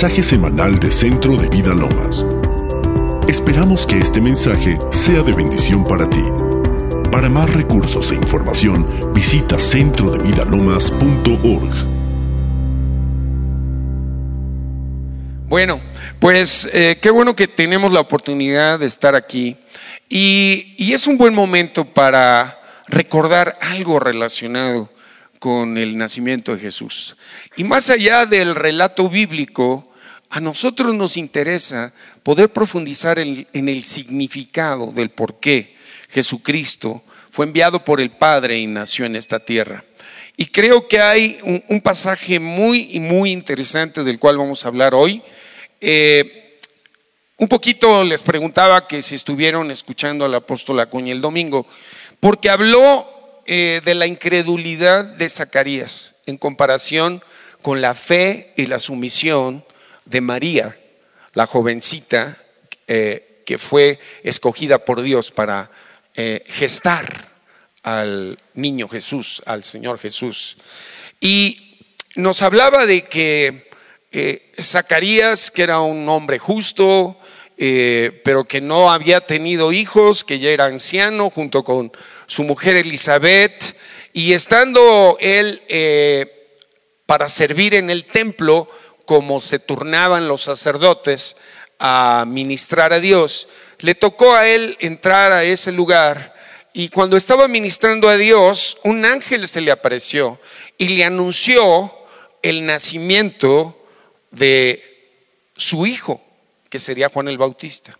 mensaje semanal de Centro de Vida Lomas. Esperamos que este mensaje sea de bendición para ti. Para más recursos e información, visita centrodevidalomas.org. Bueno, pues eh, qué bueno que tenemos la oportunidad de estar aquí y, y es un buen momento para recordar algo relacionado con el nacimiento de Jesús. Y más allá del relato bíblico, a nosotros nos interesa poder profundizar en, el significado del por qué Jesucristo fue enviado por el Padre y nació en esta tierra. Y creo que hay un, pasaje muy, muy interesante del cual vamos a hablar hoy. Eh, un poquito les preguntaba que si estuvieron escuchando al apóstol Acuña el domingo, porque habló eh, de la incredulidad de Zacarías en comparación con la fe y la sumisión de María, la jovencita eh, que fue escogida por Dios para eh, gestar al niño Jesús, al Señor Jesús. Y nos hablaba de que eh, Zacarías, que era un hombre justo, pero que no había tenido hijos, que ya era anciano, junto con su mujer Elizabeth, y estando él para servir en el templo, como se turnaban los sacerdotes a ministrar a Dios, le tocó a él entrar a ese lugar y cuando estaba ministrando a Dios, un ángel se le apareció y le anunció el nacimiento de su hijo, que sería Juan el Bautista.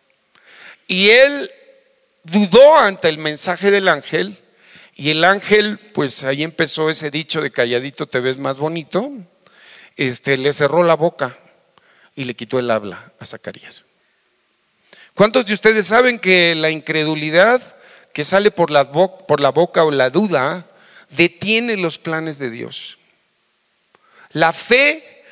Y él dudó ante el mensaje del ángel y el ángel, pues ahí empezó ese dicho de calladito te ves más bonito, este, le cerró la boca y le quitó el habla a Zacarías. ¿Cuántos de ustedes saben que la incredulidad que sale por la, boca o la duda detiene los planes de Dios? La fe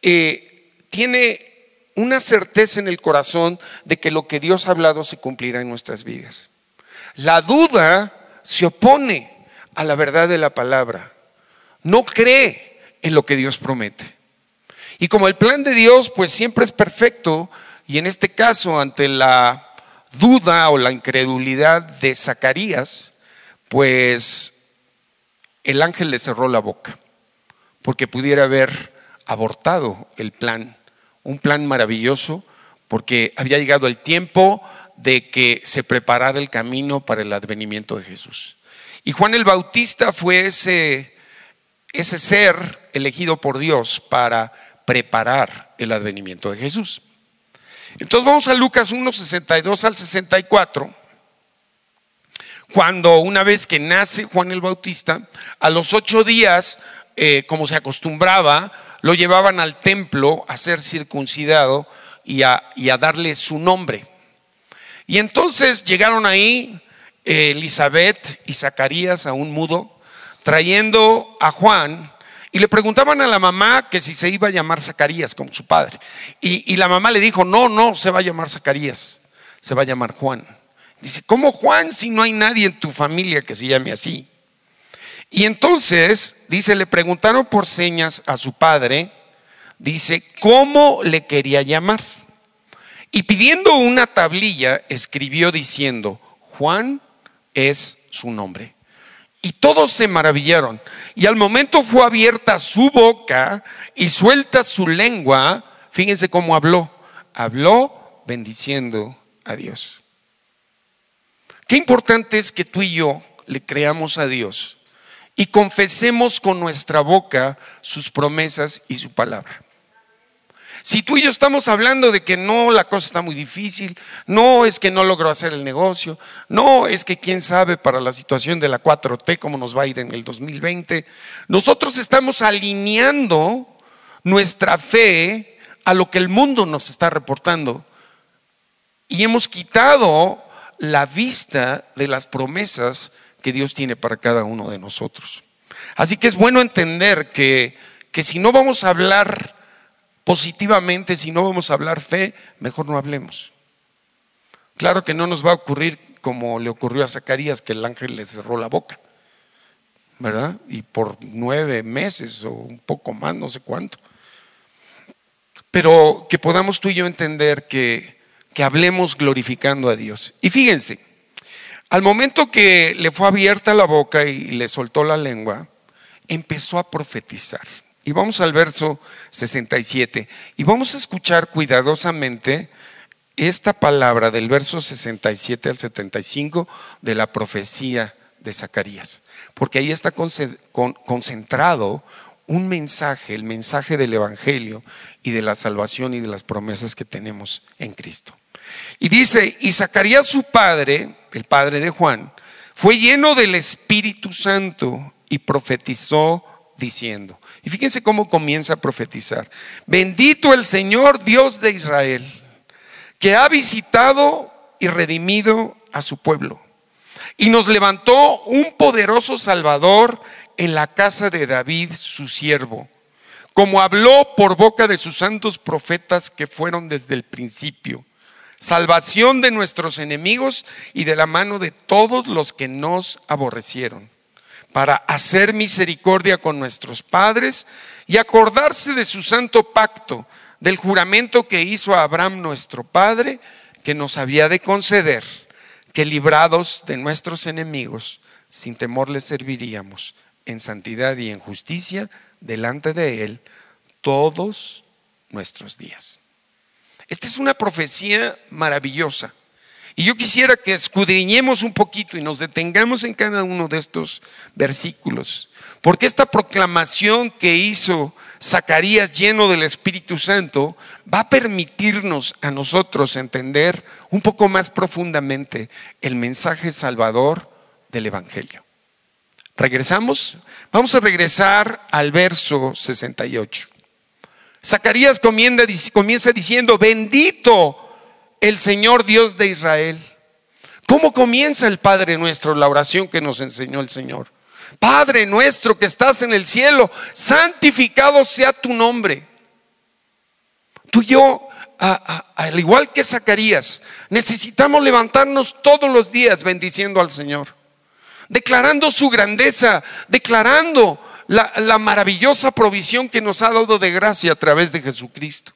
eh, tiene una certeza en el corazón de que lo que Dios ha hablado se cumplirá en nuestras vidas. La duda se opone a la verdad de la palabra. No cree en lo que Dios promete. Y como el plan de Dios pues siempre es perfecto, y en este caso ante la duda o la incredulidad de Zacarías, pues el ángel le cerró la boca, porque pudiera haber abortado el plan, un plan maravilloso, porque había llegado el tiempo de que se preparara el camino para el advenimiento de Jesús. Y Juan el Bautista fue ese, ese ser elegido por Dios para preparar el advenimiento de Jesús. Entonces vamos a Lucas 1, 62 al 64. Cuando una vez que nace Juan el Bautista, a los ocho días, eh, como se acostumbraba, lo llevaban al templo a ser circuncidado y a, darle su nombre. Y entonces llegaron ahí eh, Elizabeth y Zacarías, a un mudo, trayendo a Juan y le preguntaban a la mamá que si se iba a llamar Zacarías como su padre. Y, y la mamá le dijo, no, no, se va a llamar Zacarías, se va a llamar Juan. Dice, ¿cómo Juan si no hay nadie en tu familia que se llame así? Y entonces, dice, le preguntaron por señas a su padre, dice, ¿cómo le quería llamar? Y pidiendo una tablilla, escribió diciendo, Juan es su nombre. Y todos se maravillaron. Y al momento fue abierta su boca y suelta su lengua. Fíjense cómo habló. Habló bendiciendo a Dios. Qué importante es que tú y yo le creamos a Dios y confesemos con nuestra boca sus promesas y su palabra. Si tú y yo estamos hablando de que no, la cosa está muy difícil, no es que no logró hacer el negocio, no es que quién sabe para la situación de la 4T cómo nos va a ir en el 2020, nosotros estamos alineando nuestra fe a lo que el mundo nos está reportando y hemos quitado la vista de las promesas que Dios tiene para cada uno de nosotros. Así que es bueno entender que, que si no vamos a hablar positivamente, si no vamos a hablar fe, mejor no hablemos. Claro que no nos va a ocurrir como le ocurrió a Zacarías, que el ángel le cerró la boca, ¿verdad? Y por nueve meses o un poco más, no sé cuánto. pero que podamos tú y yo entender que, hablemos glorificando a Dios. Y fíjense, al momento que le fue abierta la boca y le soltó la lengua, empezó a profetizar. Y vamos al verso 67 y vamos a escuchar cuidadosamente esta palabra del verso 67 al 75 de la profecía de Zacarías, porque ahí está concentrado un mensaje, el mensaje del Evangelio y de la salvación y de las promesas que tenemos en Cristo. Y dice, y Zacarías su padre, el padre de Juan, fue lleno del Espíritu Santo y profetizó diciendo, y fíjense cómo comienza a profetizar, bendito el Señor Dios de Israel, que ha visitado y redimido a su pueblo, y nos levantó un poderoso Salvador en la casa de David, su siervo, como habló por boca de sus santos profetas que fueron desde el principio, salvación de nuestros enemigos y de la mano de todos los que nos aborrecieron, para hacer misericordia con nuestros padres y acordarse de su santo pacto, del juramento que hizo a Abraham nuestro padre, que nos había de conceder, que librados de nuestros enemigos, sin temor les serviríamos en santidad y en justicia delante de Él todos nuestros días. Esta es una profecía maravillosa. Y yo quisiera que escudriñemos un poquito y nos detengamos en cada uno de estos versículos. Porque esta proclamación que hizo Zacarías lleno del Espíritu Santo va a permitirnos a nosotros entender un poco más profundamente el mensaje salvador del Evangelio. ¿Regresamos? Vamos a regresar al verso 68. Zacarías comienza diciendo, bendito el Señor Dios de Israel. ¿Cómo comienza el Padre nuestro, la oración que nos enseñó el Señor? Padre nuestro que estás en el cielo, santificado sea tu nombre. Tú y yo, al igual que Zacarías, necesitamos levantarnos todos los días bendiciendo al Señor declarando su grandeza, declarando la, maravillosa provisión que nos ha dado de gracia a través de Jesucristo.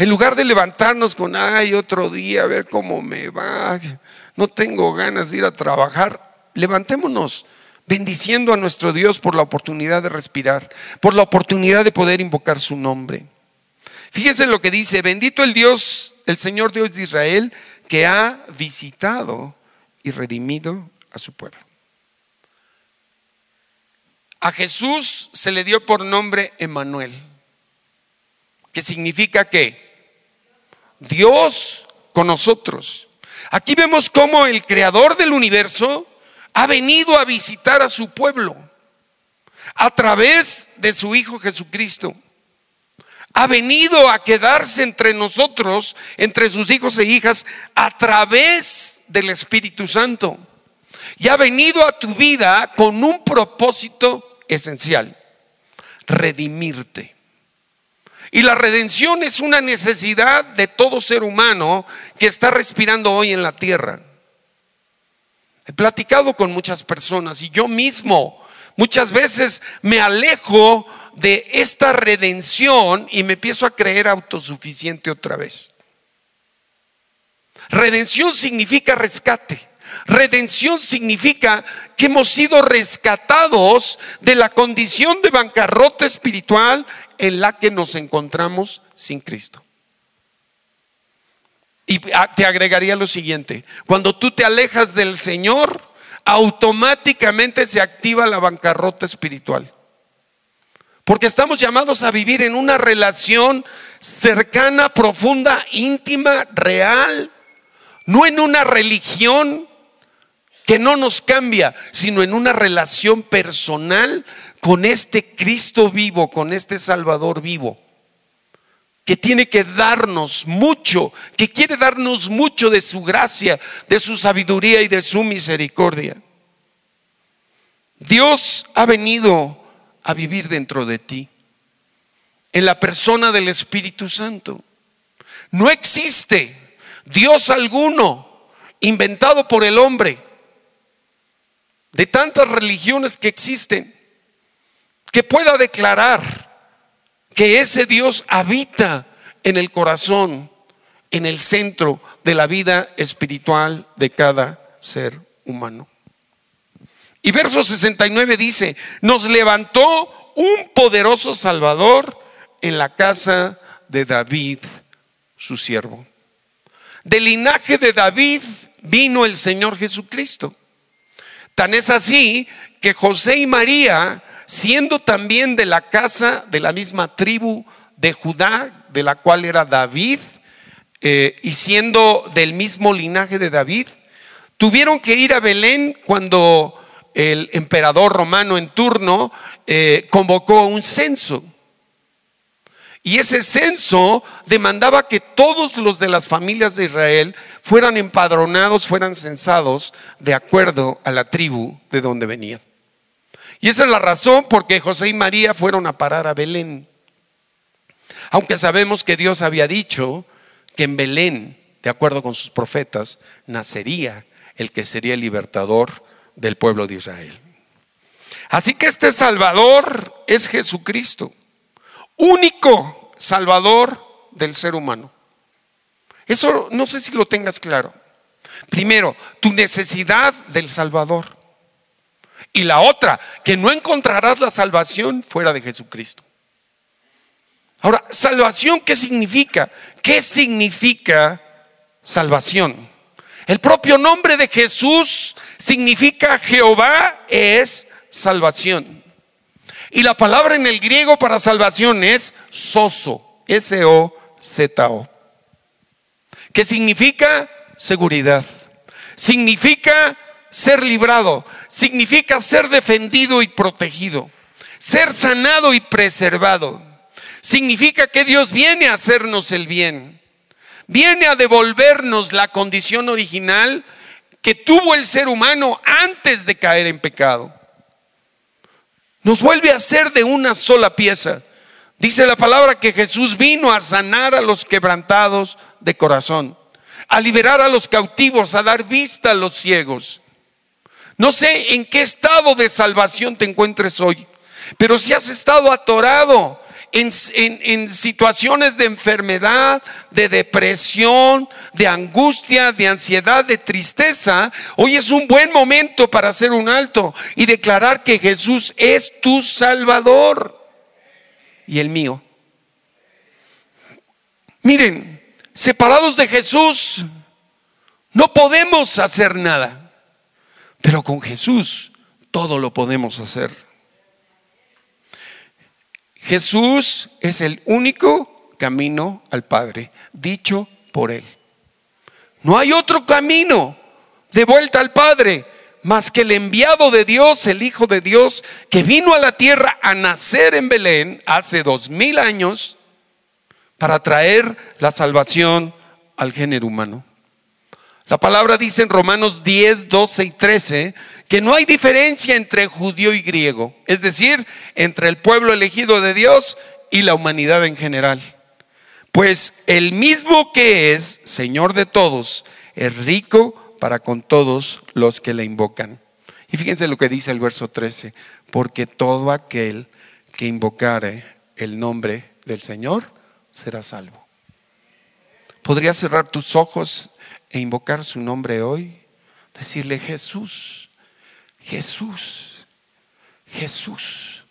En lugar de levantarnos con, ay, otro día, a ver cómo me va, no tengo ganas de ir a trabajar, levantémonos bendiciendo a nuestro Dios por la oportunidad de respirar, por la oportunidad de poder invocar su nombre. Fíjense lo que dice, bendito el Dios, el Señor Dios de Israel, que ha visitado y redimido a su pueblo. A Jesús se le dio por nombre Emanuel, que significa que Dios con nosotros. Aquí vemos cómo el creador del universo ha venido a visitar a su pueblo a través de su Hijo Jesucristo. Ha venido a quedarse entre nosotros, entre sus hijos e hijas, a través del Espíritu Santo. Y ha venido a tu vida con un propósito esencial, redimirte. Y la redención es una necesidad de todo ser humano que está respirando hoy en la tierra. He platicado con muchas personas y yo mismo muchas veces me alejo de esta redención y me empiezo a creer autosuficiente otra vez. Redención significa rescate. Redención significa que hemos sido rescatados de la condición de bancarrota espiritual en la que nos encontramos sin Cristo. Y te agregaría lo siguiente, cuando tú te alejas del Señor, automáticamente se activa la bancarrota espiritual. Porque estamos llamados a vivir en una relación cercana, profunda, íntima, real, no en una religión que no nos cambia, sino en una relación personal con este Cristo vivo, con este Salvador vivo, que tiene que darnos mucho, que quiere darnos mucho de su gracia, de su sabiduría y de su misericordia. Dios ha venido a vivir dentro de ti, en la persona del Espíritu Santo. No existe Dios alguno inventado por el hombre de tantas religiones que existen, que pueda declarar que ese Dios habita en el corazón, en el centro de la vida espiritual de cada ser humano. Y verso 69 dice, nos levantó un poderoso Salvador en la casa de David, su siervo. Del linaje de David vino el Señor Jesucristo. Tan es así que José y María, siendo también de la casa de la misma tribu de Judá, de la cual era David, eh, y siendo del mismo linaje de David, tuvieron que ir a Belén cuando el emperador romano en turno eh, convocó un censo. Y ese censo demandaba que todos los de las familias de Israel fueran empadronados, fueran censados de acuerdo a la tribu de donde venían. Y esa es la razón por que José y María fueron a parar a Belén. Aunque sabemos que Dios había dicho que en Belén, de acuerdo con sus profetas, nacería el que sería el libertador del pueblo de Israel. Así que este Salvador es Jesucristo, único Salvador del ser humano. Eso no sé si lo tengas claro. Primero, tu necesidad del Salvador. Y la otra, que no encontrarás la salvación fuera de Jesucristo. Ahora, salvación, ¿qué significa? ¿Qué significa salvación? El propio nombre de Jesús significa Jehová es salvación. Y la palabra en el griego para salvación es soso, S-O-Z-O, que significa seguridad, significa ser librado, significa ser defendido y protegido, ser sanado y preservado. Significa que Dios viene a hacernos el bien viene a devolvernos la condición original que tuvo el ser humano antes de caer en pecado. Nos vuelve a ser de una sola pieza. Dice la palabra que Jesús vino a sanar a los quebrantados de corazón, a liberar a los cautivos, a dar vista a los ciegos. No sé en qué estado de salvación te encuentres hoy, pero si has estado atorado en, situaciones de enfermedad, de depresión, de angustia, de ansiedad, de tristeza, hoy es un buen momento para hacer un alto y declarar que Jesús es tu Salvador y el mío. Miren, separados de Jesús, no podemos hacer nada, pero con Jesús todo lo podemos hacer. Jesús es el único camino al Padre, dicho por Él. No hay otro camino de vuelta al Padre más que el enviado de Dios, el Hijo de Dios, que vino a la tierra a nacer en Belén hace dos mil años para traer la salvación al género humano. La palabra dice en Romanos 10, 12 y 13 que no hay diferencia entre judío y griego, es decir, entre el pueblo elegido de Dios y la humanidad en general. Pues el mismo que es Señor de todos es rico para con todos los que le invocan. Y fíjense lo que dice el verso 13, porque todo aquel que invocare el nombre del Señor será salvo. ¿Podrías cerrar tus ojos e invocar su nombre hoy, decirle Jesús, Jesús, Jesús,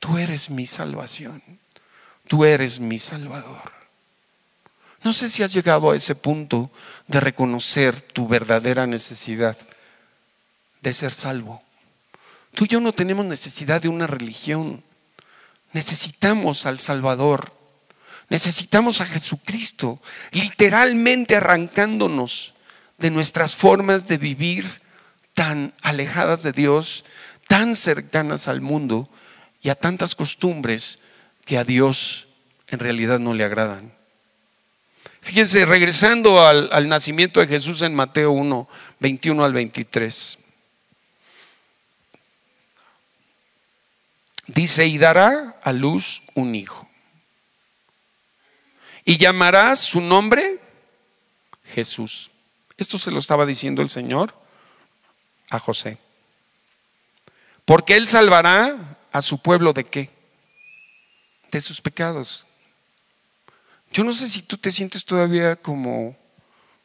tú eres mi salvación, tú eres mi salvador. No sé si has llegado a ese punto de reconocer tu verdadera necesidad de ser salvo. Tú y yo no tenemos necesidad de una religión, necesitamos al Salvador. Necesitamos a Jesucristo, literalmente arrancándonos de nuestras formas de vivir tan alejadas de Dios, tan cercanas al mundo y a tantas costumbres que a Dios en realidad no le agradan. Fíjense, regresando al, al nacimiento de Jesús en Mateo 1, 21 al 23. Dice, y dará a luz un hijo y llamará su nombre Jesús. Esto se lo estaba diciendo el Señor a José. Porque Él salvará a su pueblo de qué? De sus pecados. Yo no sé si tú te sientes todavía como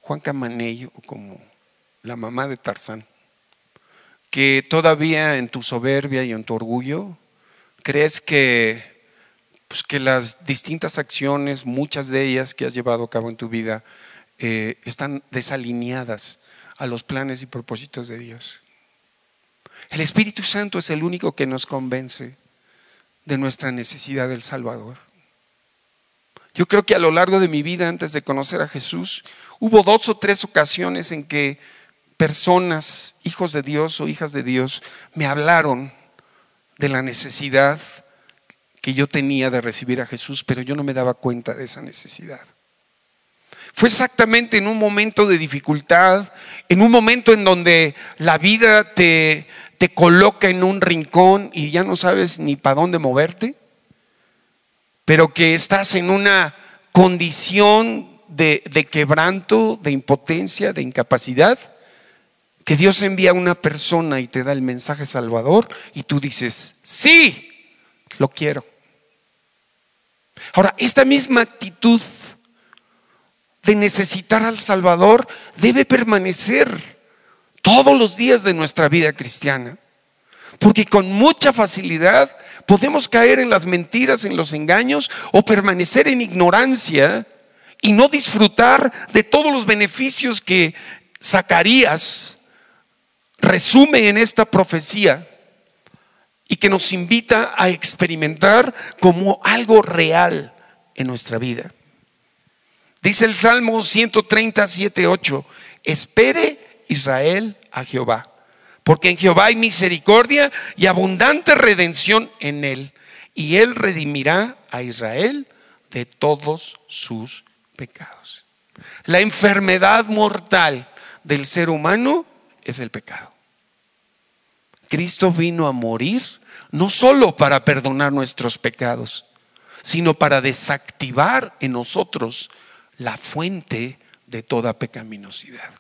Juan Camaney o como la mamá de Tarzán, que todavía en tu soberbia y en tu orgullo crees que, pues que las distintas acciones, muchas de ellas que has llevado a cabo en tu vida, eh, están desalineadas a los planes y propósitos de Dios. El Espíritu Santo es el único que nos convence de nuestra necesidad del Salvador. Yo creo que a lo largo de mi vida, antes de conocer a Jesús, hubo dos o tres ocasiones en que personas, hijos de Dios o hijas de Dios, me hablaron de la necesidad que yo tenía de recibir a Jesús, pero yo no me daba cuenta de esa necesidad. Fue exactamente en un momento de dificultad, en un momento en donde la vida te, te coloca en un rincón y ya no sabes ni para dónde moverte pero que estás en una condición de, quebranto, de impotencia, de incapacidad, que Dios envía a una persona y te da el mensaje salvador y tú dices, sí, lo quiero. Ahora, esta misma actitud de necesitar al Salvador debe permanecer todos los días de nuestra vida cristiana, porque con mucha facilidad podemos caer en las mentiras, en los engaños o permanecer en ignorancia y no disfrutar de todos los beneficios que Zacarías resume en esta profecía y que nos invita a experimentar como algo real en nuestra vida. Dice el Salmo 137, 8, espere Israel a Jehová porque en Jehová hay misericordia y abundante redención en él. Y él redimirá a Israel de todos sus pecados. La enfermedad mortal del ser humano es el pecado. Cristo vino a morir no solo para perdonar nuestros pecados, sino para desactivar en nosotros la fuente de toda pecaminosidad.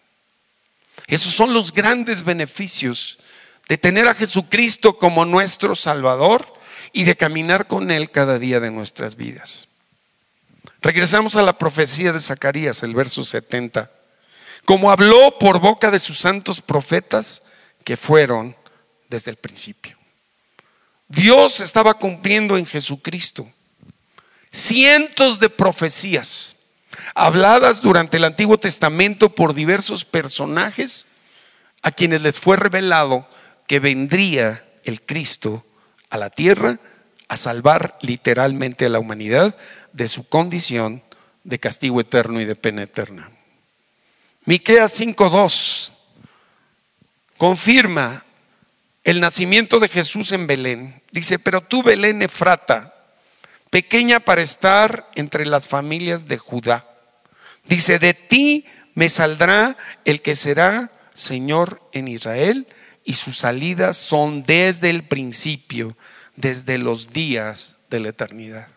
Esos son los grandes beneficios de tener a Jesucristo como nuestro Salvador y de caminar con Él cada día de nuestras vidas. Regresamos a la profecía de Zacarías, el verso 70. Como habló por boca de sus santos profetas que fueron desde el principio. Dios estaba cumpliendo en Jesucristo cientos de profecías habladas durante el Antiguo Testamento por diversos personajes a quienes les fue revelado que vendría el Cristo a la tierra a salvar literalmente a la humanidad de su condición de castigo eterno y de pena eterna. Miqueas 5:2 confirma el nacimiento de Jesús en Belén. Dice, "Pero tú Belén Efrata, pequeña para estar entre las familias de Judá, Dice, de ti me saldrá el que será Señor en Israel y sus salidas son desde el principio, desde los días de la eternidad.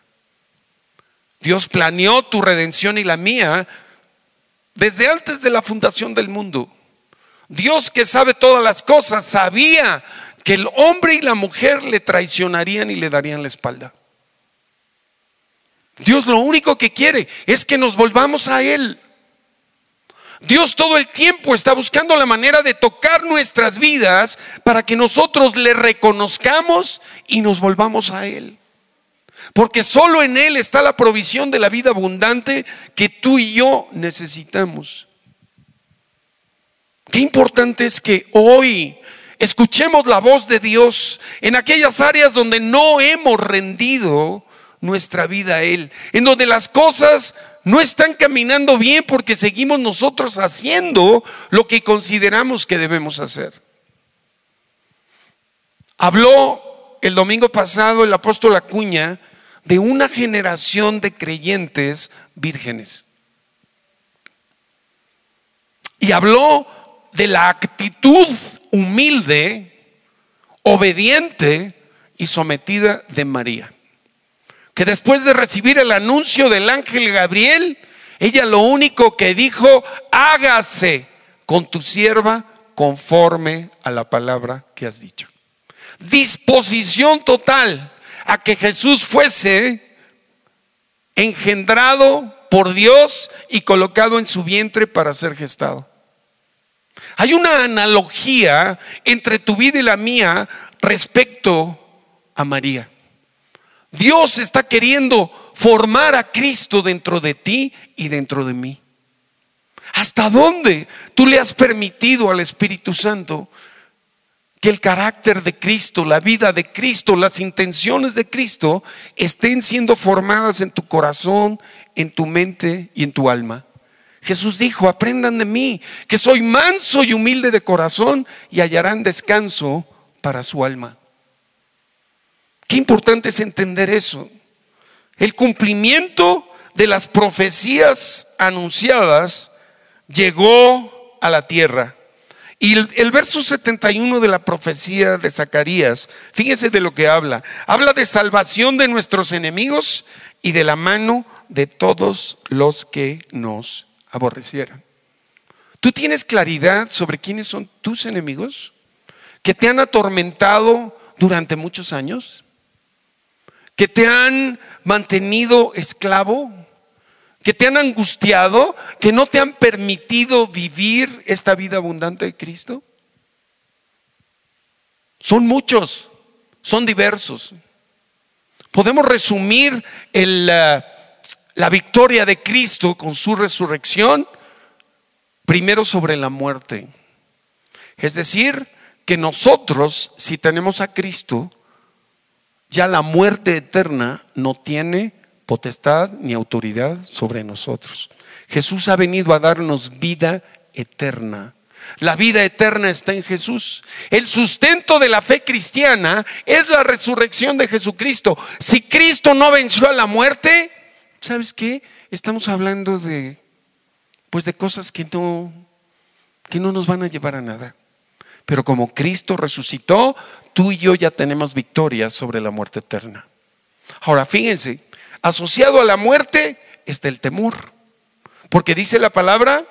Dios planeó tu redención y la mía desde antes de la fundación del mundo. Dios que sabe todas las cosas sabía que el hombre y la mujer le traicionarían y le darían la espalda. Dios lo único que quiere es que nos volvamos a Él. Dios todo el tiempo está buscando la manera de tocar nuestras vidas para que nosotros le reconozcamos y nos volvamos a Él. Porque solo en Él está la provisión de la vida abundante que tú y yo necesitamos. Qué importante es que hoy escuchemos la voz de Dios en aquellas áreas donde no hemos rendido nuestra vida a Él, en donde las cosas no están caminando bien porque seguimos nosotros haciendo lo que consideramos que debemos hacer. Habló el domingo pasado el apóstol Acuña de una generación de creyentes vírgenes. Y habló de la actitud humilde, obediente y sometida de María que después de recibir el anuncio del ángel Gabriel, ella lo único que dijo, hágase con tu sierva conforme a la palabra que has dicho. Disposición total a que Jesús fuese engendrado por Dios y colocado en su vientre para ser gestado. Hay una analogía entre tu vida y la mía respecto a María. Dios está queriendo formar a Cristo dentro de ti y dentro de mí. ¿Hasta dónde tú le has permitido al Espíritu Santo que el carácter de Cristo, la vida de Cristo, las intenciones de Cristo estén siendo formadas en tu corazón, en tu mente y en tu alma? Jesús dijo, aprendan de mí, que soy manso y humilde de corazón y hallarán descanso para su alma. Qué importante es entender eso. El cumplimiento de las profecías anunciadas llegó a la tierra. Y el, verso 71 de la profecía de Zacarías, fíjense de lo que habla. Habla de salvación de nuestros enemigos y de la mano de todos los que nos aborrecieran. ¿Tú tienes claridad sobre quiénes son tus enemigos? ¿Que te han atormentado durante muchos años? ¿Que te han mantenido esclavo? ¿Que te han angustiado? ¿Que no te han permitido vivir esta vida abundante de Cristo? Son muchos, son diversos. Podemos resumir el... Uh, la victoria de Cristo con su resurrección, primero sobre la muerte. Es decir, que nosotros, si tenemos a Cristo, ya la muerte eterna no tiene potestad ni autoridad sobre nosotros. Jesús ha venido a darnos vida eterna. La vida eterna está en Jesús. El sustento de la fe cristiana es la resurrección de Jesucristo. Si Cristo no venció a la muerte, ¿sabes qué? Estamos hablando de, pues de cosas que no, que no nos van a llevar a nada. Pero como Cristo resucitó, tú y yo ya tenemos victoria sobre la muerte eterna. Ahora, fíjense, asociado a la muerte está el temor. Porque dice la palabra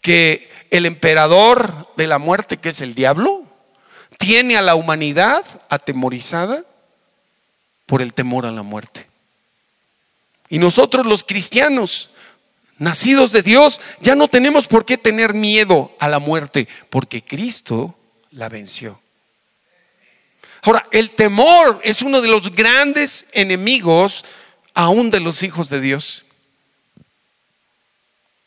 que el emperador de la muerte, que es el diablo, tiene a la humanidad atemorizada por el temor a la muerte. Y nosotros los cristianos, nacidos de Dios, ya no tenemos por qué tener miedo a la muerte, porque Cristo la venció. Ahora, el temor es uno de los grandes enemigos aún de los hijos de Dios.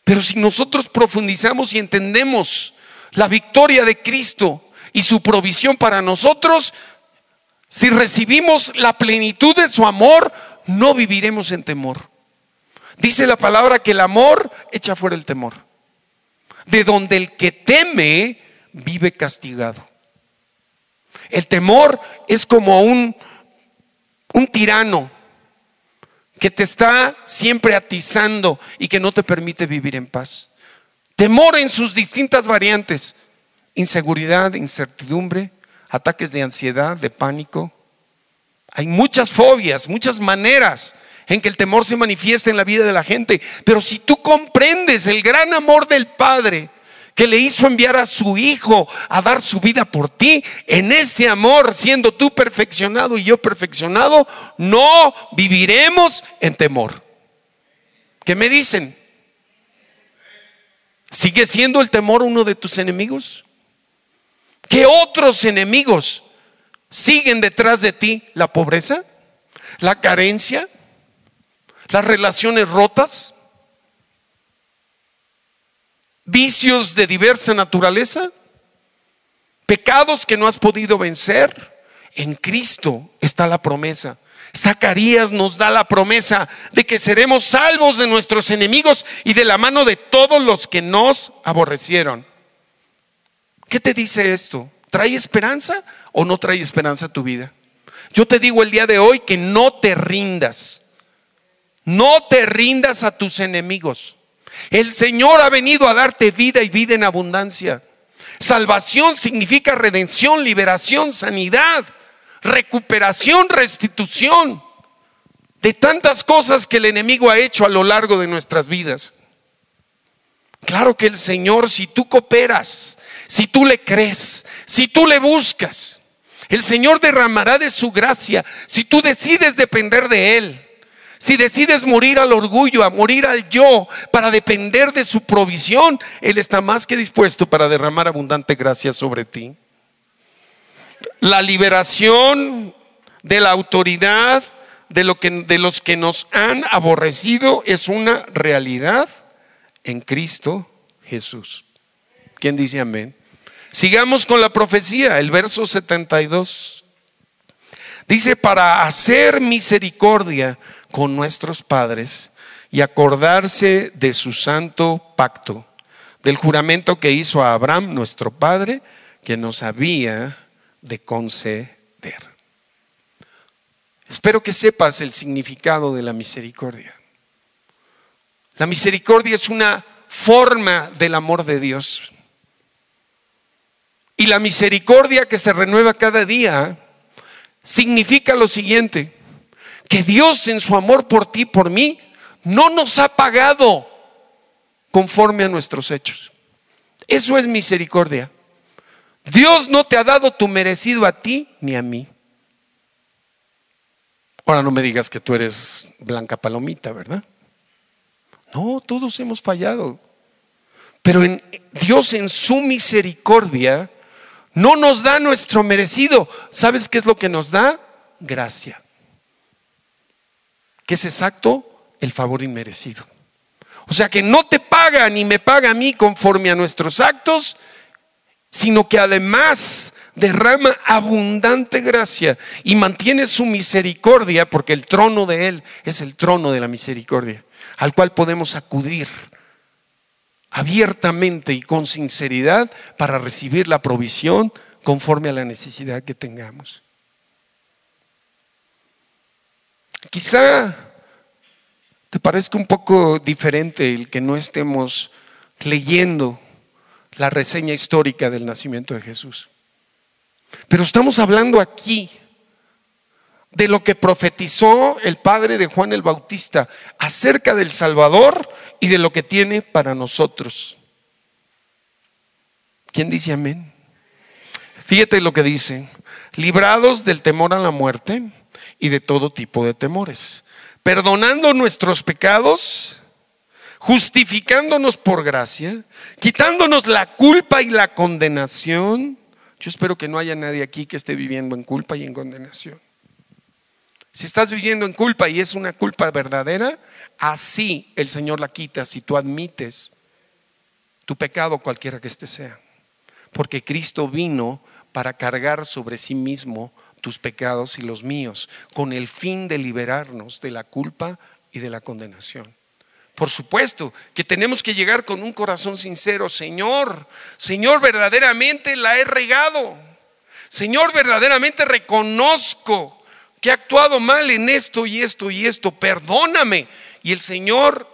Pero si nosotros profundizamos y entendemos la victoria de Cristo y su provisión para nosotros, si recibimos la plenitud de su amor, no viviremos en temor. Dice la palabra que el amor echa fuera el temor. De donde el que teme vive castigado. El temor es como un, un tirano que te está siempre atizando y que no te permite vivir en paz. Temor en sus distintas variantes. Inseguridad, incertidumbre, ataques de ansiedad, de pánico, hay muchas fobias, muchas maneras en que el temor se manifiesta en la vida de la gente. Pero si tú comprendes el gran amor del Padre que le hizo enviar a su Hijo a dar su vida por ti, en ese amor, siendo tú perfeccionado y yo perfeccionado, no viviremos en temor. ¿Qué me dicen? ¿Sigue siendo el temor uno de tus enemigos? ¿Qué otros enemigos siguen detrás de ti la pobreza, la carencia, las relaciones rotas, vicios de diversa naturaleza, pecados que no has podido vencer. En Cristo está la promesa. Zacarías nos da la promesa de que seremos salvos de nuestros enemigos y de la mano de todos los que nos aborrecieron. ¿Qué te dice esto? ¿Trae esperanza o no trae esperanza a tu vida? Yo te digo el día de hoy que no te rindas. No te rindas a tus enemigos. El Señor ha venido a darte vida y vida en abundancia. Salvación significa redención, liberación, sanidad, recuperación, restitución de tantas cosas que el enemigo ha hecho a lo largo de nuestras vidas. Claro que el Señor, si tú cooperas, si tú le crees, si tú le buscas, el Señor derramará de su gracia si tú decides depender de Él. Si decides morir al orgullo, a morir al yo, para depender de su provisión, Él está más que dispuesto para derramar abundante gracia sobre ti. La liberación de la autoridad de, lo que, de los que nos han aborrecido es una realidad en Cristo Jesús. ¿Quién dice amén? Sigamos con la profecía, el verso 72. Dice, para hacer misericordia con nuestros padres y acordarse de su santo pacto, del juramento que hizo a Abraham, nuestro padre, que nos había de conceder. Espero que sepas el significado de la misericordia. La misericordia es una forma del amor de Dios. Y la misericordia que se renueva cada día significa lo siguiente, que Dios en su amor por ti, por mí, no nos ha pagado conforme a nuestros hechos. Eso es misericordia. Dios no te ha dado tu merecido a ti ni a mí. Ahora no me digas que tú eres blanca palomita, ¿verdad? No, todos hemos fallado. Pero en, Dios en su misericordia no nos da nuestro merecido. ¿Sabes qué es lo que nos da? Gracia. Que es exacto el favor inmerecido. O sea que no te paga ni me paga a mí conforme a nuestros actos, sino que además derrama abundante gracia y mantiene su misericordia, porque el trono de Él es el trono de la misericordia, al cual podemos acudir abiertamente y con sinceridad para recibir la provisión conforme a la necesidad que tengamos. Quizá te parezca un poco diferente el que no estemos leyendo la reseña histórica del nacimiento de Jesús. Pero estamos hablando aquí de lo que profetizó el padre de Juan el Bautista acerca del Salvador y de lo que tiene para nosotros. ¿Quién dice amén? Fíjate lo que dice, librados del temor a la muerte y de todo tipo de temores, perdonando nuestros pecados justificándonos por gracia, quitándonos la culpa y la condenación. Yo espero que no haya nadie aquí que esté viviendo en culpa y en condenación. Si estás viviendo en culpa y es una culpa verdadera, así el Señor la quita si tú admites tu pecado cualquiera que este sea. Porque Cristo vino para cargar sobre sí mismo tus pecados y los míos, con el fin de liberarnos de la culpa y de la condenación. Por supuesto que tenemos que llegar con un corazón sincero, Señor, Señor, verdaderamente la he regado. Señor, verdaderamente reconozco que he actuado mal en esto y esto y esto, perdóname. Y el Señor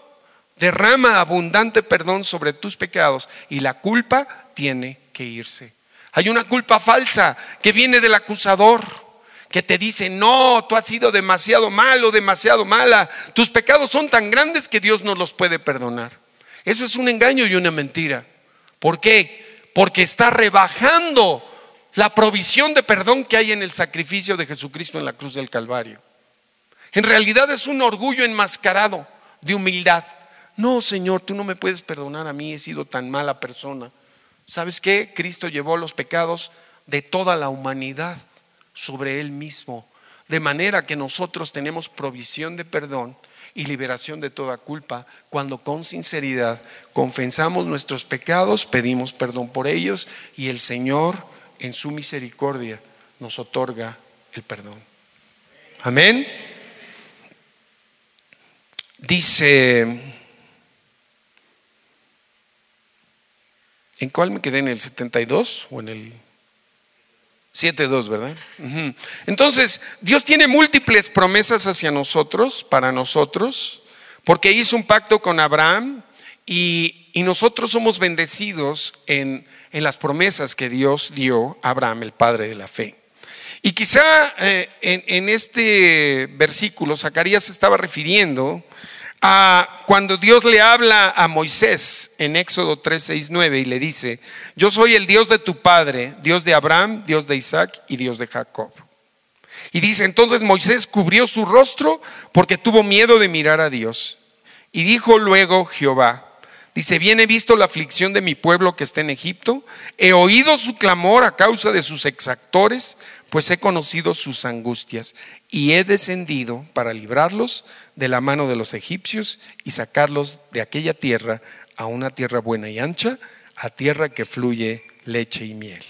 derrama abundante perdón sobre tus pecados y la culpa tiene que irse. Hay una culpa falsa que viene del acusador que te dice, no, tú has sido demasiado malo, demasiado mala, tus pecados son tan grandes que Dios no los puede perdonar. Eso es un engaño y una mentira. ¿Por qué? Porque está rebajando la provisión de perdón que hay en el sacrificio de Jesucristo en la cruz del Calvario. En realidad es un orgullo enmascarado de humildad. No, Señor, tú no me puedes perdonar a mí, he sido tan mala persona. ¿Sabes qué? Cristo llevó los pecados de toda la humanidad sobre Él mismo, de manera que nosotros tenemos provisión de perdón y liberación de toda culpa cuando con sinceridad confesamos nuestros pecados, pedimos perdón por ellos y el Señor en su misericordia nos otorga el perdón. Amén. Dice, ¿en cuál me quedé? ¿En el 72 o en el 7.2, ¿verdad? Entonces, Dios tiene múltiples promesas hacia nosotros, para nosotros, porque hizo un pacto con Abraham y, nosotros somos bendecidos en, las promesas que Dios dio a Abraham, el padre de la fe. Y quizá eh, en, en, este versículo Zacarías estaba refiriendo cuando Dios le habla a Moisés en Éxodo 3, 6, 9 y le dice, yo soy el Dios de tu padre, Dios de Abraham, Dios de Isaac y Dios de Jacob. Y dice, entonces Moisés cubrió su rostro porque tuvo miedo de mirar a Dios. Y dijo luego Jehová, dice, bien he visto la aflicción de mi pueblo que está en Egipto, he oído su clamor a causa de sus exactores, pues he conocido sus angustias y he descendido para librarlos de la mano de los egipcios y sacarlos de aquella tierra a una tierra buena y ancha, a tierra que fluye leche y miel.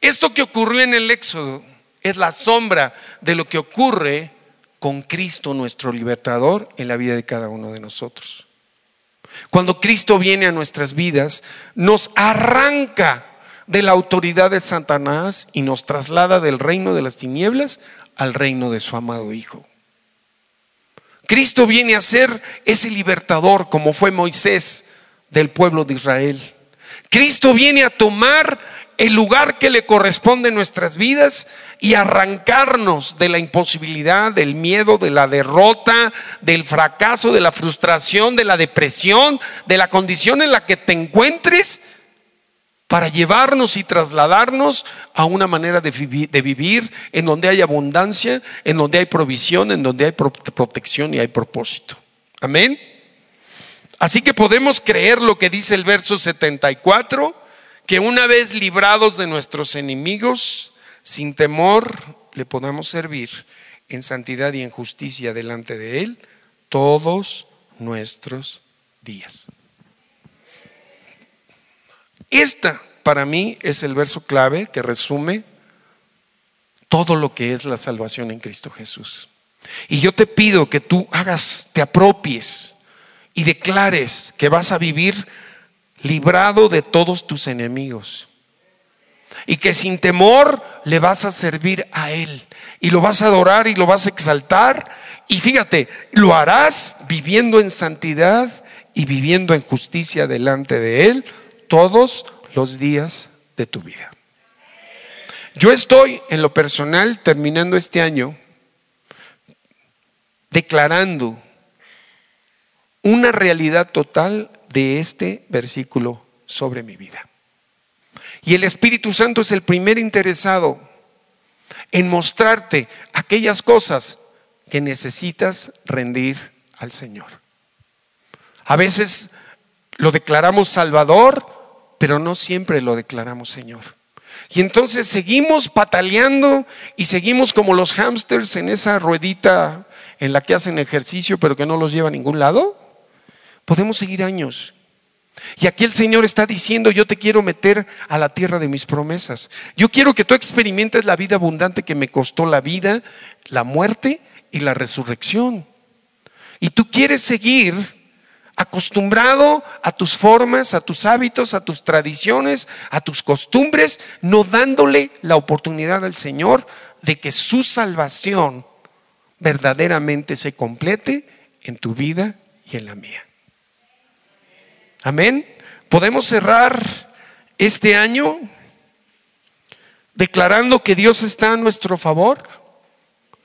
Esto que ocurrió en el Éxodo es la sombra de lo que ocurre con Cristo nuestro libertador en la vida de cada uno de nosotros. Cuando Cristo viene a nuestras vidas, nos arranca de la autoridad de Satanás y nos traslada del reino de las tinieblas al reino de su amado Hijo. Cristo viene a ser ese libertador como fue Moisés del pueblo de Israel. Cristo viene a tomar el lugar que le corresponde en nuestras vidas y arrancarnos de la imposibilidad, del miedo, de la derrota, del fracaso, de la frustración, de la depresión, de la condición en la que te encuentres, para llevarnos y trasladarnos a una manera de vivir, en donde hay abundancia, en donde hay provisión, en donde hay protección y hay propósito. Amén. Así que podemos creer lo que dice el verso 74 que una vez librados de nuestros enemigos, sin temor, le podamos servir en santidad y en justicia delante de Él todos nuestros días. Esta para mí es el verso clave que resume todo lo que es la salvación en Cristo Jesús. Y yo te pido que tú hagas, te apropies y declares que vas a vivir librado de todos tus enemigos. Y que sin temor le vas a servir a Él. Y lo vas a adorar y lo vas a exaltar. Y fíjate, lo harás viviendo en santidad y viviendo en justicia delante de Él todos los días de tu vida. Yo estoy en lo personal terminando este año declarando una realidad total de este versículo sobre mi vida. Y el Espíritu Santo es el primer interesado en mostrarte aquellas cosas que necesitas rendir al Señor. A veces lo declaramos Salvador, pero no siempre lo declaramos Señor. Y entonces seguimos pataleando y seguimos como los hámsters en esa ruedita en la que hacen ejercicio, pero que no los lleva a ningún lado. Podemos seguir años. Y aquí el Señor está diciendo, yo te quiero meter a la tierra de mis promesas. Yo quiero que tú experimentes la vida abundante que me costó la vida, la muerte y la resurrección. Y tú quieres seguir acostumbrado a tus formas, a tus hábitos, a tus tradiciones, a tus costumbres, no dándole la oportunidad al Señor de que su salvación verdaderamente se complete en tu vida y en la mía. Amén. Podemos cerrar este año declarando que Dios está a nuestro favor.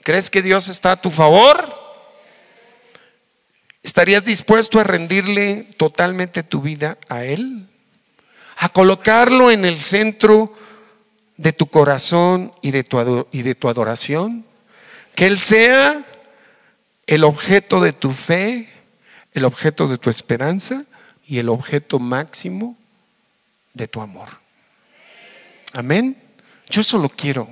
¿Crees que Dios está a tu favor? ¿Estarías dispuesto a rendirle totalmente tu vida a Él? A colocarlo en el centro de tu corazón y de tu, y de tu adoración? Que Él sea el objeto de tu fe, el objeto de tu esperanza y el objeto máximo de tu amor. Amén. Yo solo quiero.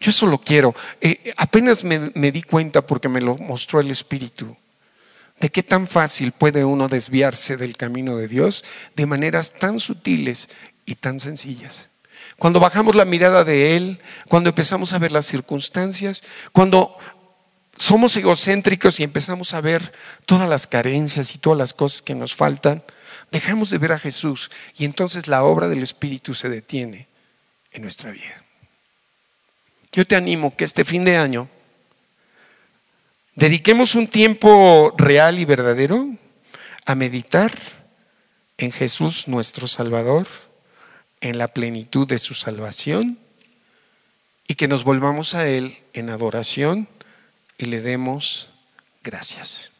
Yo solo quiero. Eh, apenas me, me di cuenta porque me lo mostró el Espíritu de qué tan fácil puede uno desviarse del camino de Dios de maneras tan sutiles y tan sencillas. Cuando bajamos la mirada de Él, cuando empezamos a ver las circunstancias, cuando somos egocéntricos y empezamos a ver todas las carencias y todas las cosas que nos faltan, dejamos de ver a Jesús y entonces la obra del Espíritu se detiene en nuestra vida. Yo te animo que este fin de año dediquemos un tiempo real y verdadero a meditar en Jesús nuestro Salvador, en la plenitud de su salvación y que nos volvamos a Él en adoración y le demos gracias.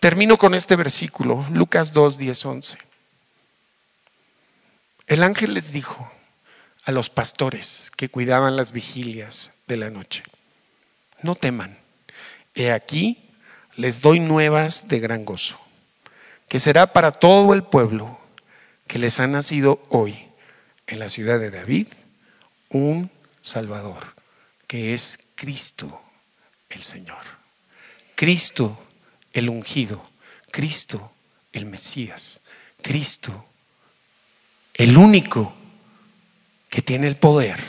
Termino con este versículo, Lucas 2, 10, 11. El ángel les dijo, a los pastores que cuidaban las vigilias de la noche, no teman, he aquí les doy nuevas de gran gozo, que será para todo el pueblo que les ha nacido hoy en la ciudad de David un Salvador, que es Cristo el Señor. Cristo el ungido, Cristo el Mesías, Cristo el único que tiene el poder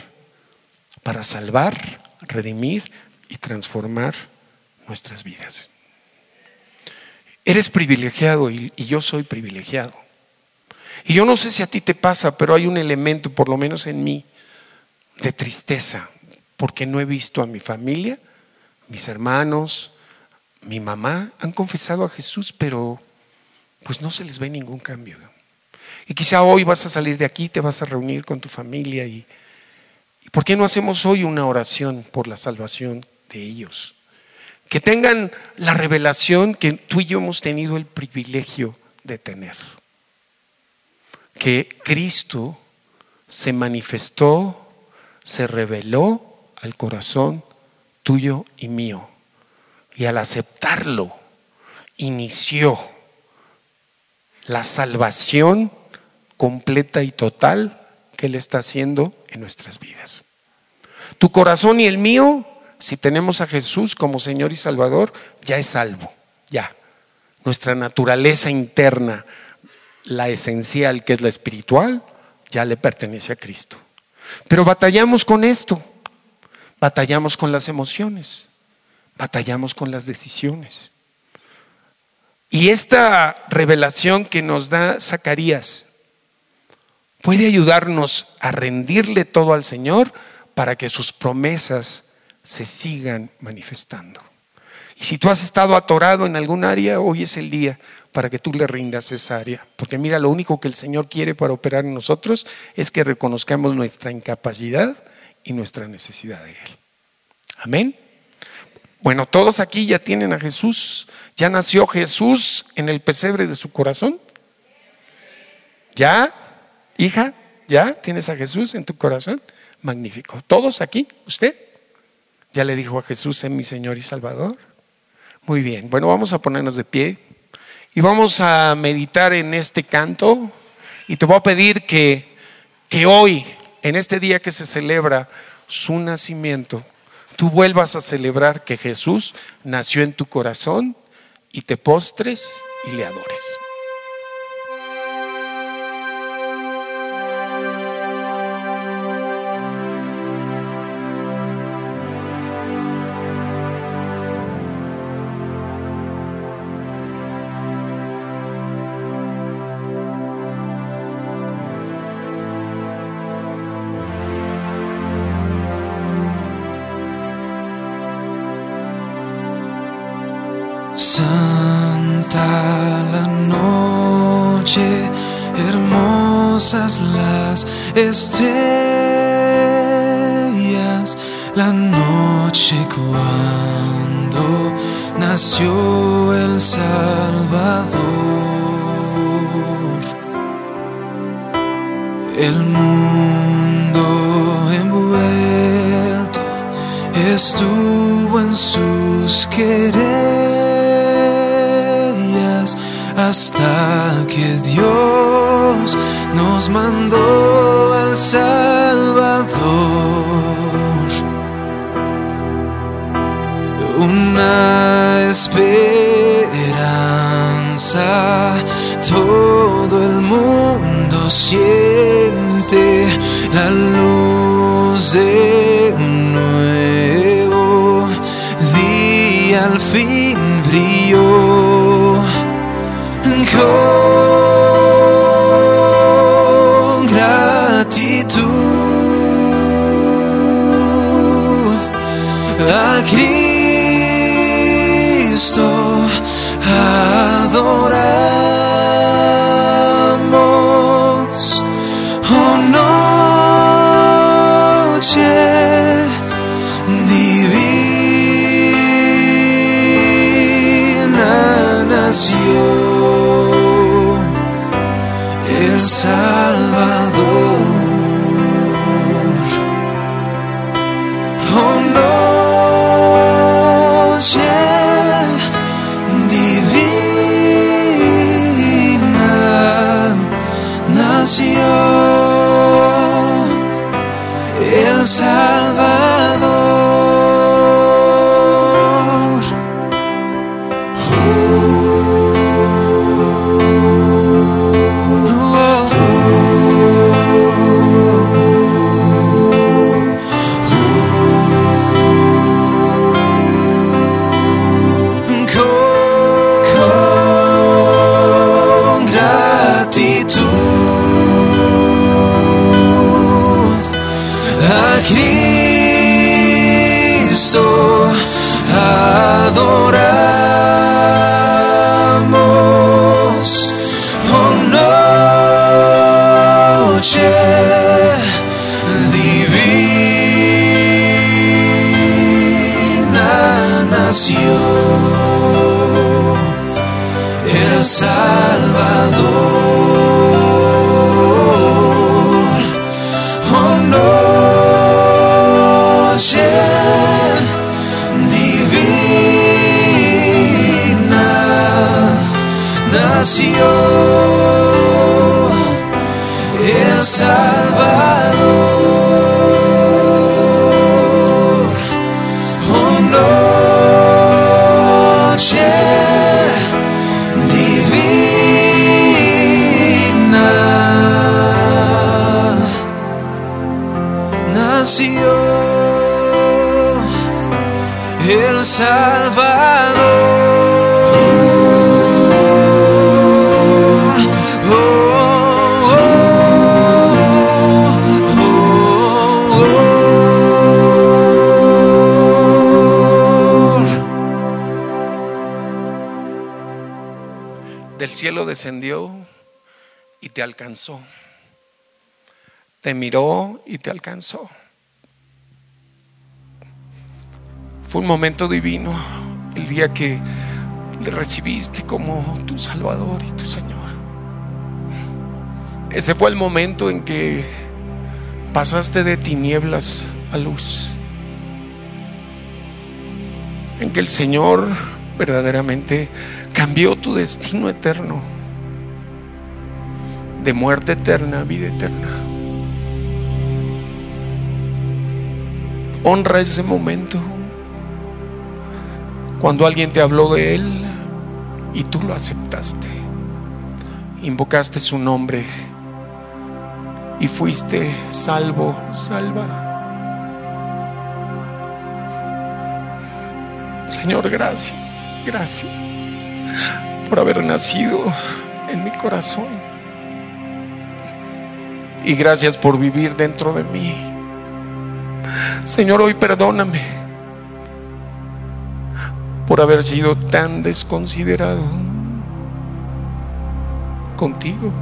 para salvar, redimir y transformar nuestras vidas. Eres privilegiado y, yo soy privilegiado. Y yo no sé si a ti te pasa, pero hay un elemento, por lo menos en mí, de tristeza, porque no he visto a mi familia, mis hermanos, mi mamá, han confesado a Jesús, pero pues no se les ve ningún cambio. Y quizá hoy vas a salir de aquí, te vas a reunir con tu familia y, ¿por qué no hacemos hoy una oración por la salvación de ellos? Que tengan la revelación que tú y yo hemos tenido el privilegio de tener. Que Cristo se manifestó se reveló al corazón tuyo y mío. Y al aceptarlo, inició la salvación completa y total que Él está haciendo en nuestras vidas. Tu corazón y el mío, si tenemos a Jesús como Señor y Salvador, ya es salvo, ya. Nuestra naturaleza interna, la esencial que es la espiritual, ya le pertenece a Cristo. Pero batallamos con esto, batallamos con las emociones, batallamos con las decisiones. Y esta revelación que nos da Zacarías puede ayudarnos a rendirle todo al Señor para que sus promesas se sigan manifestando. Y si tú has estado atorado en algún área, hoy es el día para que tú le rindas esa área. Porque mira, lo único que el Señor quiere para operar en nosotros es que reconozcamos nuestra incapacidad y nuestra necesidad de Él. Amén. Bueno, todos aquí ya tienen a Jesús. ¿Ya nació Jesús en el pesebre de su corazón? ¿Ya? Hija, ¿ya tienes a Jesús en tu corazón? Magnífico. ¿Todos aquí? ¿Usted? ¿Ya le dijo a Jesús en mi Señor y Salvador? Muy bien. Bueno, vamos a ponernos de pie. Y vamos a meditar en este canto y te voy a pedir que, que hoy, en este día que se celebra su nacimiento, tú vuelvas a celebrar que Jesús nació en tu corazón y te postres y le adores. Estrellas, la noche cuando nació el Salvador. Esperanza, todo el mundo siente la luz de un nuevo día al fin brilló. A Cristo Y te alcanzó. Te miró y te alcanzó. Fue un momento divino el día que le recibiste como tu Salvador y tu Señor. Ese fue el momento en que pasaste de tinieblas a luz. En que el Señor verdaderamente cambió tu destino eterno. De muerte eterna vida eterna. Honra ese momento. Cuando alguien te habló de Él y tú lo aceptaste. Invocaste su nombre y fuiste salvo, salva. Señor, gracias, gracias por haber nacido en mi corazón. Y gracias por vivir dentro de mí. Señor, hoy perdóname por haber sido tan desconsiderado contigo,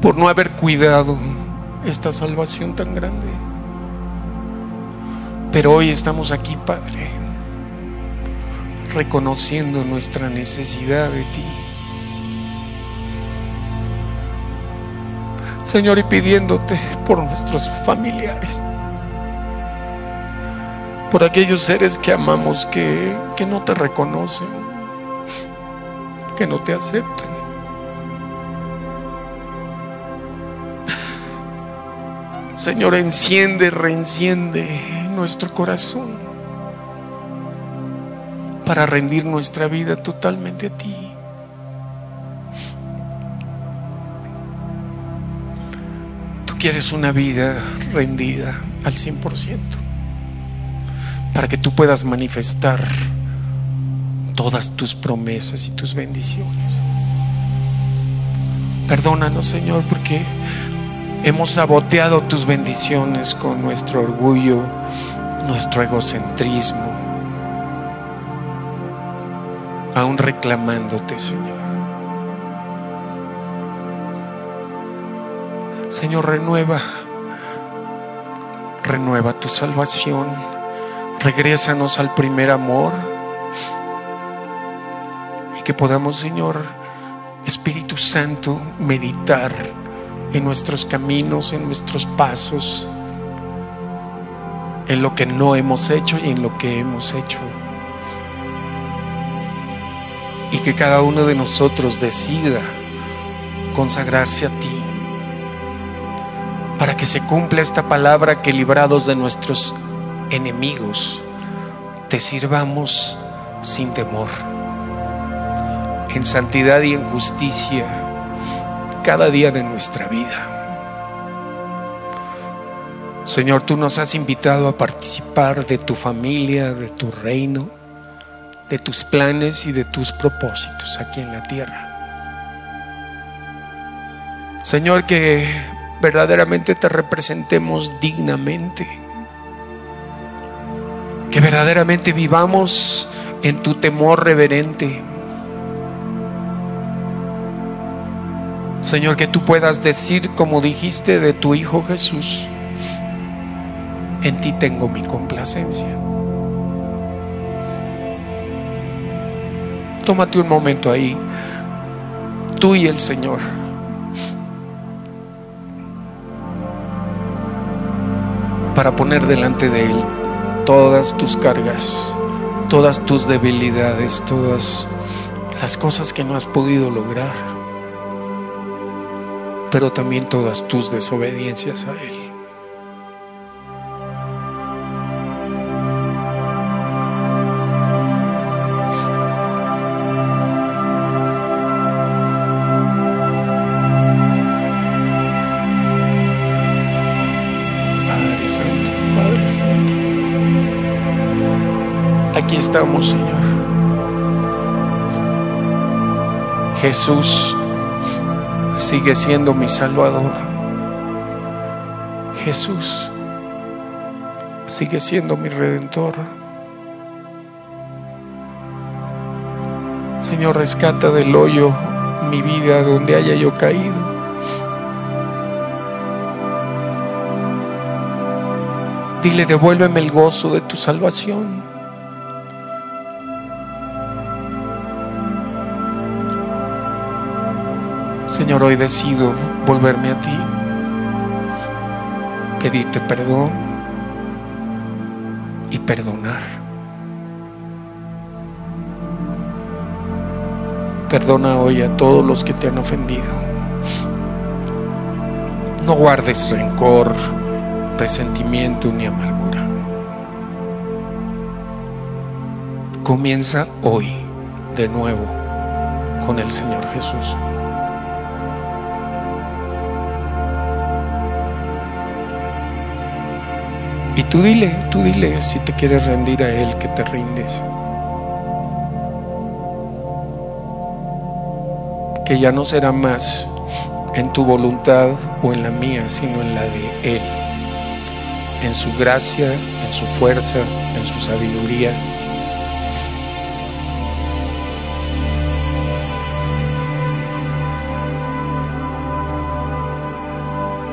por no haber cuidado esta salvación tan grande. Pero hoy estamos aquí, Padre, reconociendo nuestra necesidad de ti. Señor, y pidiéndote por nuestros familiares, por aquellos seres que amamos que, que no te reconocen, que no te aceptan. Señor, enciende, reenciende nuestro corazón para rendir nuestra vida totalmente a ti. Quieres una vida rendida al 100% para que tú puedas manifestar todas tus promesas y tus bendiciones. Perdónanos, Señor, porque hemos saboteado tus bendiciones con nuestro orgullo, nuestro egocentrismo, aún reclamándote, Señor. Señor, renueva, renueva tu salvación, regrésanos al primer amor. Y que podamos, Señor, Espíritu Santo, meditar en nuestros caminos, en nuestros pasos, en lo que no hemos hecho y en lo que hemos hecho. Y que cada uno de nosotros decida consagrarse a ti para que se cumpla esta palabra que librados de nuestros enemigos, te sirvamos sin temor, en santidad y en justicia, cada día de nuestra vida. Señor, tú nos has invitado a participar de tu familia, de tu reino, de tus planes y de tus propósitos aquí en la tierra. Señor, que verdaderamente te representemos dignamente. Que verdaderamente vivamos en tu temor reverente. Señor, que tú puedas decir como dijiste de tu Hijo Jesús, en ti tengo mi complacencia. Tómate un momento ahí, tú y el Señor. Para poner delante de Él todas tus cargas, todas tus debilidades, todas las cosas que no has podido lograr, pero también todas tus desobediencias a Él. Estamos, Señor. Jesús sigue siendo mi Salvador. Jesús sigue siendo mi Redentor. Señor, rescata del hoyo mi vida donde haya yo caído. Dile, devuélveme el gozo de tu salvación. Señor, hoy decido volverme a ti, pedirte perdón y perdonar. Perdona hoy a todos los que te han ofendido. No guardes rencor, resentimiento ni amargura. Comienza hoy de nuevo con el Señor Jesús. Tú dile, tú dile si te quieres rendir a Él que te rindes. Que ya no será más en tu voluntad o en la mía, sino en la de Él. En su gracia, en su fuerza, en su sabiduría.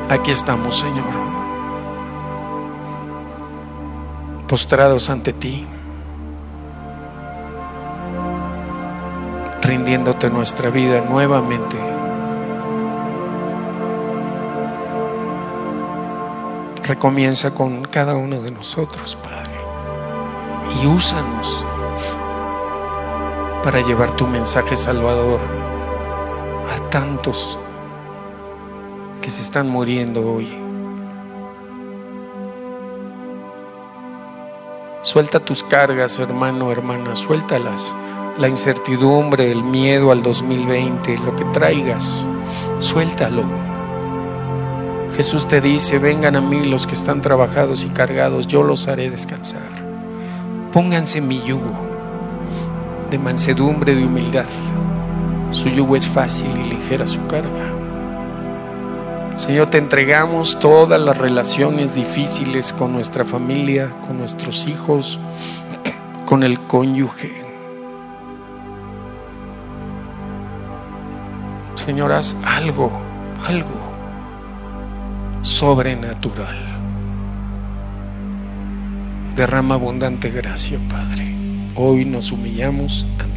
Aquí estamos, Señor. Postrados ante ti, rindiéndote nuestra vida nuevamente. Recomienza con cada uno de nosotros, Padre, y úsanos para llevar tu mensaje salvador a tantos que se están muriendo hoy. Suelta tus cargas, hermano, hermana, suéltalas. La incertidumbre, el miedo al 2020, lo que traigas, suéltalo. Jesús te dice, vengan a mí los que están trabajados y cargados, yo los haré descansar. Pónganse mi yugo de mansedumbre, de humildad. Su yugo es fácil y ligera su carga. Señor, te entregamos todas las relaciones difíciles con nuestra familia, con nuestros hijos, con el cónyuge. Señor, haz algo, algo sobrenatural. Derrama abundante gracia, Padre. Hoy nos humillamos ante